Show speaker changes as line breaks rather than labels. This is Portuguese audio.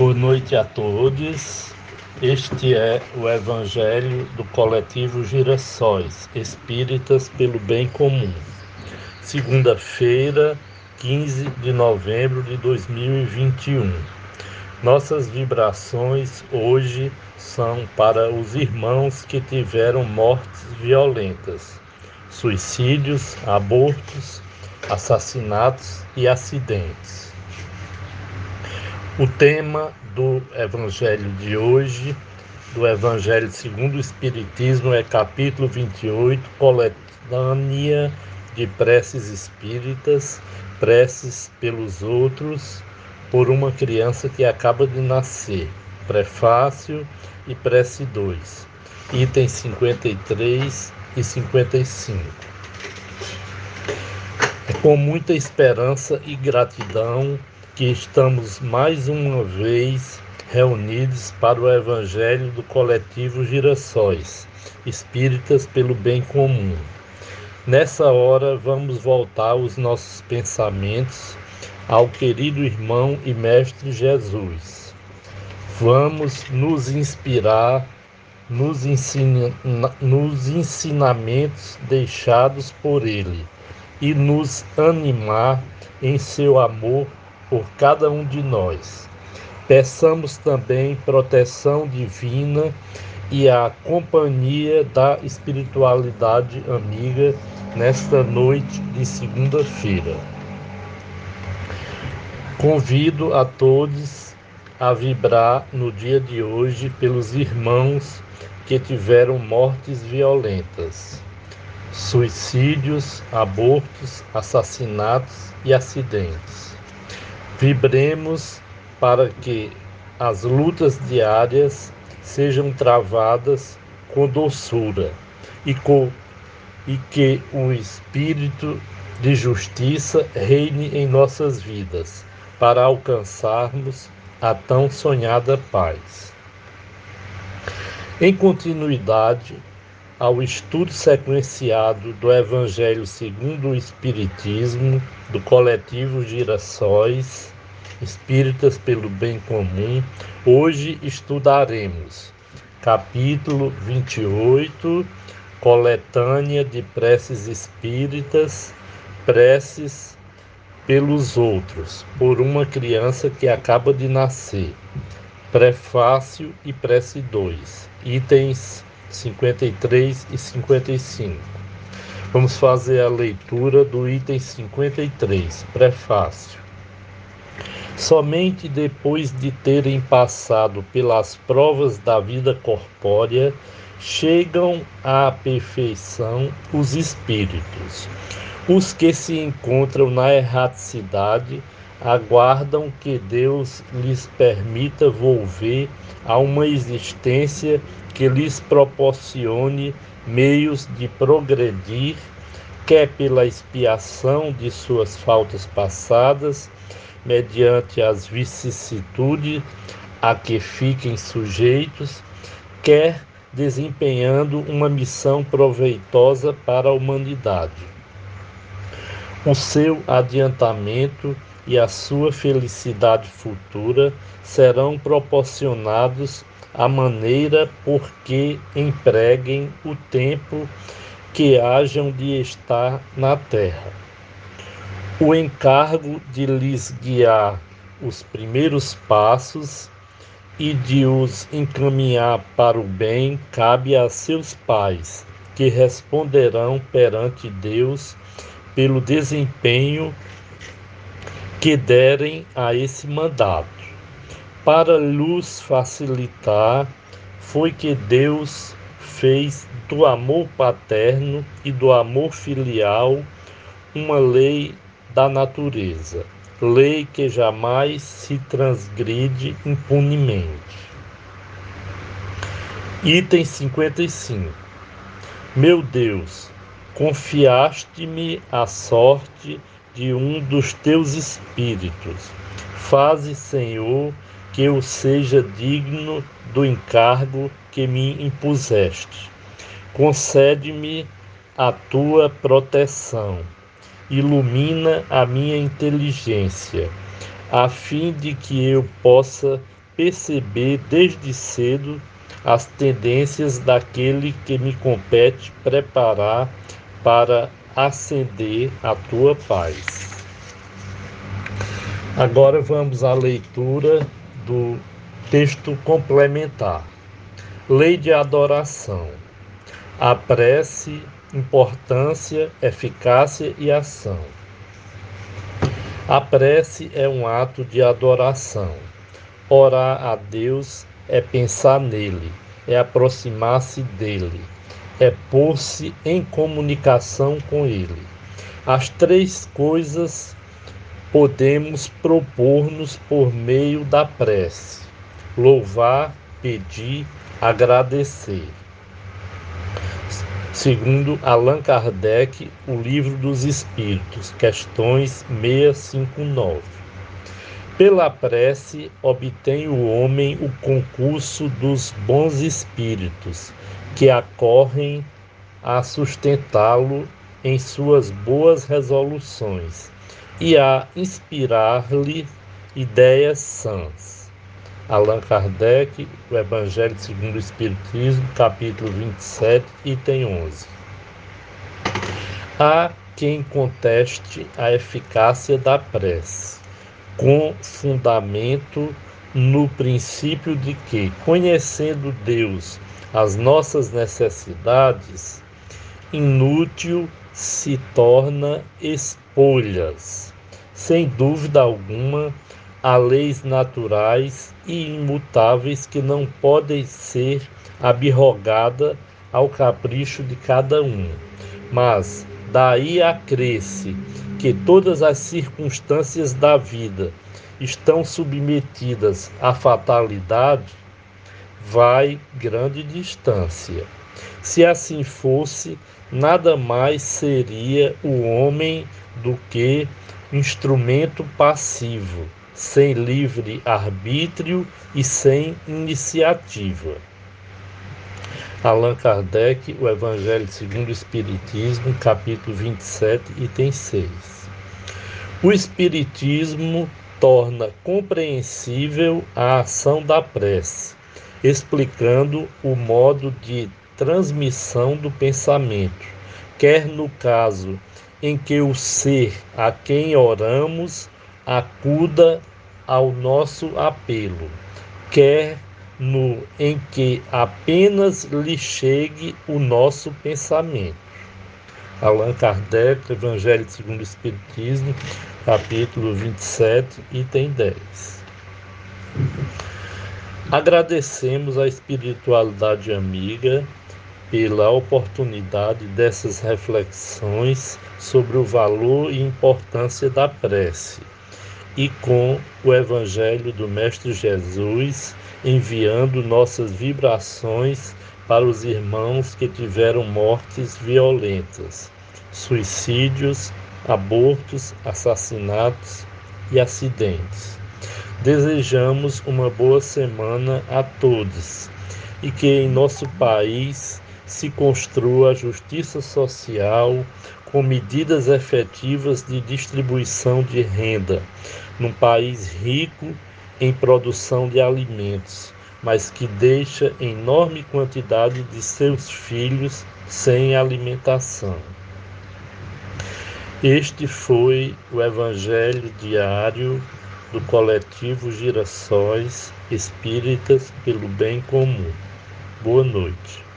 Boa noite a todos. Este é o Evangelho do Coletivo Girassóis Espíritas pelo Bem Comum. Segunda-feira, 15 de novembro de 2021. Nossas vibrações hoje são para os irmãos que tiveram mortes violentas, suicídios, abortos, assassinatos e acidentes. O tema do Evangelho de hoje, do Evangelho segundo o Espiritismo, é capítulo 28, coletânea de preces espíritas, preces pelos outros, por uma criança que acaba de nascer. Prefácio e prece 2, itens 53 e 55. É com muita esperança e gratidão que estamos mais uma vez reunidos para o Evangelho do coletivo Girassóis, Espíritas pelo Bem Comum. Nessa hora, vamos voltar os nossos pensamentos ao querido irmão e mestre Jesus. Vamos nos inspirar nos, ensina, nos ensinamentos deixados por ele e nos animar em seu amor por cada um de nós. Peçamos também proteção divina e a companhia da espiritualidade amiga nesta noite de segunda-feira. Convido a todos a vibrar no dia de hoje pelos irmãos que tiveram mortes violentas, suicídios, abortos, assassinatos e acidentes. Vibremos para que as lutas diárias sejam travadas com doçura e, com, e que o espírito de justiça reine em nossas vidas para alcançarmos a tão sonhada paz. Em continuidade ao estudo sequenciado do Evangelho segundo o Espiritismo, do coletivo Girassóis, Espíritas pelo Bem Comum, hoje estudaremos capítulo 28, coletânea de preces espíritas, preces pelos outros, por uma criança que acaba de nascer. Prefácio e prece 2, itens 53 e 55. Vamos fazer a leitura do item 53, prefácio. Somente depois de terem passado pelas provas da vida corpórea, chegam à perfeição os espíritos. Os que se encontram na erraticidade aguardam que Deus lhes permita volver a uma existência que lhes proporcione meios de progredir, quer pela expiação de suas faltas passadas, mediante as vicissitudes a que fiquem sujeitos, quer desempenhando uma missão proveitosa para a humanidade. O seu adiantamento e a sua felicidade futura serão proporcionados à maneira por que empreguem o tempo que hajam de estar na terra. O encargo de lhes guiar os primeiros passos e de os encaminhar para o bem cabe a seus pais, que responderão perante Deus pelo desempenho que derem a esse mandato. Para lhes facilitar, foi que Deus fez do amor paterno e do amor filial uma lei da natureza, lei que jamais se transgride impunemente. Item 55. Meu Deus, confiaste-me a sorte de um dos teus espíritos. Faze, Senhor, que eu seja digno do encargo que me impuseste. Concede-me a tua proteção. Ilumina a minha inteligência, a fim de que eu possa perceber desde cedo as tendências daquele que me compete preparar para acender a tua paz. Agora vamos à leitura do texto complementar. Lei de adoração. A prece, importância, eficácia e ação. A prece é um ato de adoração. Orar a Deus é pensar nele, é aproximar-se dele, é pôr-se em comunicação com ele. As três coisas podemos propor-nos por meio da prece: louvar, pedir, agradecer. Segundo Allan Kardec, o Livro dos Espíritos, questões 659. Pela prece obtém o homem o concurso dos bons espíritos, que acorrem a sustentá-lo em suas boas resoluções e a inspirar-lhe ideias sãs. Allan Kardec, o Evangelho segundo o Espiritismo, capítulo 27, item 11. Há quem conteste a eficácia da prece, com fundamento no princípio de que, conhecendo Deus as nossas necessidades, inútil se torna espolhas. Sem dúvida alguma, há leis naturais e imutáveis que não podem ser abrogadas ao capricho de cada um. Mas daí a que todas as circunstâncias da vida estão submetidas à fatalidade, vai grande distância. Se assim fosse, nada mais seria o homem do que instrumento passivo, sem livre arbítrio e sem iniciativa. Allan Kardec, O Evangelho segundo o Espiritismo, capítulo 27, item 6. O Espiritismo torna compreensível a ação da prece, explicando o modo de transmissão do pensamento, quer no caso em que o ser a quem oramos acuda ao nosso apelo, quer no em que apenas lhe chegue o nosso pensamento. Allan Kardec, Evangelho segundo o Espiritismo, capítulo 27, item 10. Agradecemos a espiritualidade amiga pela oportunidade dessas reflexões sobre o valor e importância da prece e com o Evangelho do Mestre Jesus, enviando nossas vibrações para os irmãos que tiveram mortes violentas, suicídios, abortos, assassinatos e acidentes. Desejamos uma boa semana a todos e que em nosso país se construa a justiça social com medidas efetivas de distribuição de renda num país rico em produção de alimentos, mas que deixa enorme quantidade de seus filhos sem alimentação. Este foi o Evangelho diário do coletivo Girassóis Espíritas pelo Bem Comum. Boa noite.